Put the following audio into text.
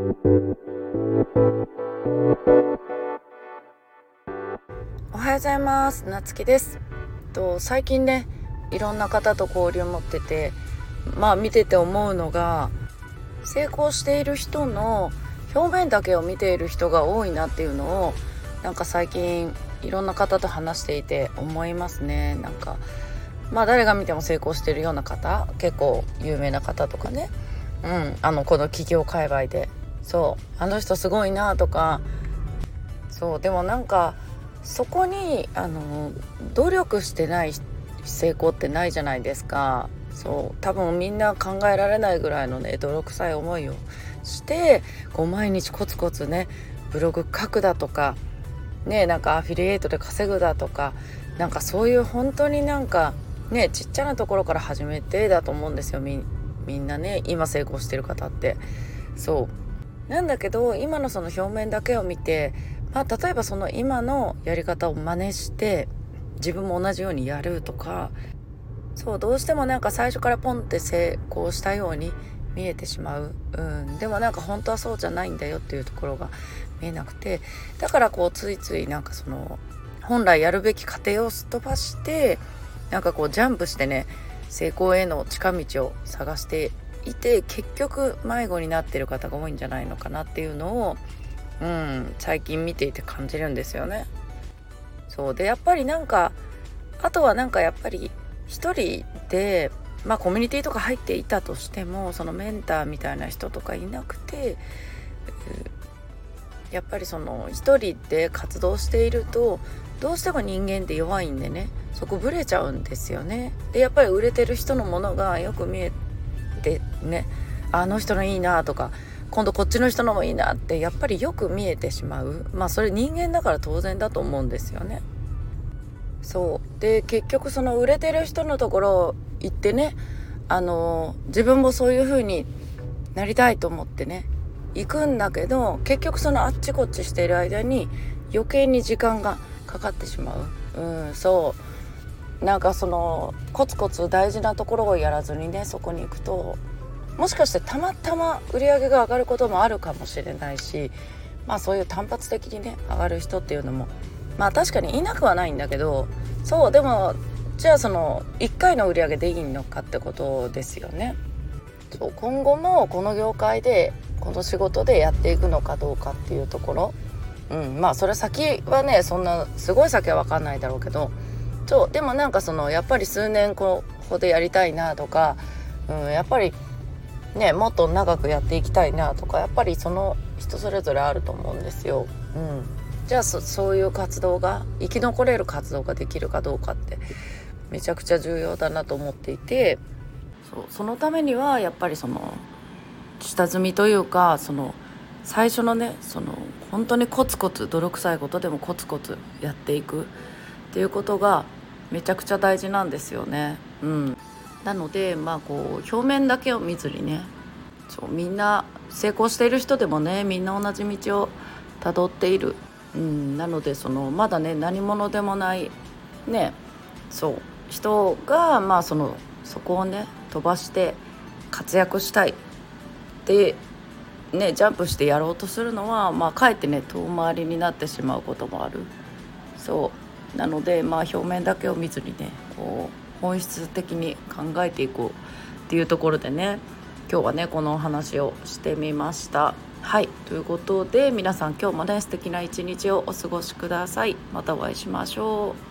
おはようございます。なつきです。と最近ねいろんな方と交流を持っててまあ見てて思うのが成功している人の表面だけを見ている人が多いなっていうのをなんか最近いろんな方と話していて思いますね。なんかまあ誰が見ても成功してるような方結構有名な方とかね。うんあのこの企業界隈でそうあの人すごいなとかそうでもなんかそこにあの努力してない成功ってないじゃないですか。そう多分みんな考えられないぐらいのね泥臭い思いをしてこう毎日コツコツねブログ書くだとかねなんかアフィリエイトで稼ぐだとかなんかそういう本当になんかねちっちゃなところから始めてだと思うんですよみんなね今成功してる方って。そう。なんだけど今のその表面だけを見てまあ例えばその今のやり方を真似して自分も同じようにやるとかそうどうしてもなんか最初からポンって成功したように見えてしまう、うん、でもなんか本当はそうじゃないんだよっていうところが見えなくてだからこうついついなんかその本来やるべき過程をすっ飛ばしてなんかこうジャンプしてね成功への近道を探していて結局迷子になってる方が多いんじゃないのかなっていうのを、うん、最近見ていて感じるんですよね。そうでやっぱりなんかあとはなんかやっぱり一人でまあコミュニティとか入っていたとしてもそのメンターみたいな人とかいなくてやっぱりその一人で活動しているとどうしても人間って弱いんでねそこブレちゃうんですよね。でやっぱり売れてる人のものがよく見えねあの人のいいなとか今度こっちの人のもいいなってやっぱりよく見えてしまうまあそれ人間だから当然だと思うんですよね。そうで結局その売れてる人のところ行ってねあの自分もそういう風になりたいと思ってね行くんだけど結局そのあっちこっちしている間に余計に時間がかかってしまう。うんそうなんかそのコツコツ大事なところをやらずにねそこに行くともしかしてたまたま売り上げが上がることもあるかもしれないしまあそういう単発的にね上がる人っていうのもまあ確かにいなくはないんだけどそうでもじゃあその1回の売り上げでいいのかってことですよね。そう今後もこの業界でこの仕事でやっていくのかどうかっていうところ、うん、まあそれ先はねそんなすごい先は分かんないだろうけどそうでもなんかそのやっぱり数年ここでやりたいなとか、うん、やっぱりねもっと長くやっていきたいなとかやっぱりその人それぞれあると思うんですよ。うん、じゃあそういう活動が生き残れる活動ができるかどうかってめちゃくちゃ重要だなと思っていてそうそのためにはやっぱりその下積みというかその最初のねその本当にコツコツ泥臭いことでもコツコツやっていくっていうことがめちゃくちゃ大事なんですよね。うん、なのでまあこう表面だけを見ずにねそうみんな成功している人でもねみんな同じ道をたどっている、うん、なのでそのまだね何者でもないねそう人がまあそのそこをね飛ばして活躍したい。ってねジャンプしてやろうとするのはまあかえってね遠回りになってしまうこともある。そうなのでまあ表面だけを見ずにねこう本質的に考えていこうっていうところでね今日はねこのお話をしてみました。はいということで皆さん今日もね素敵な一日をお過ごしください。またお会いしましょう。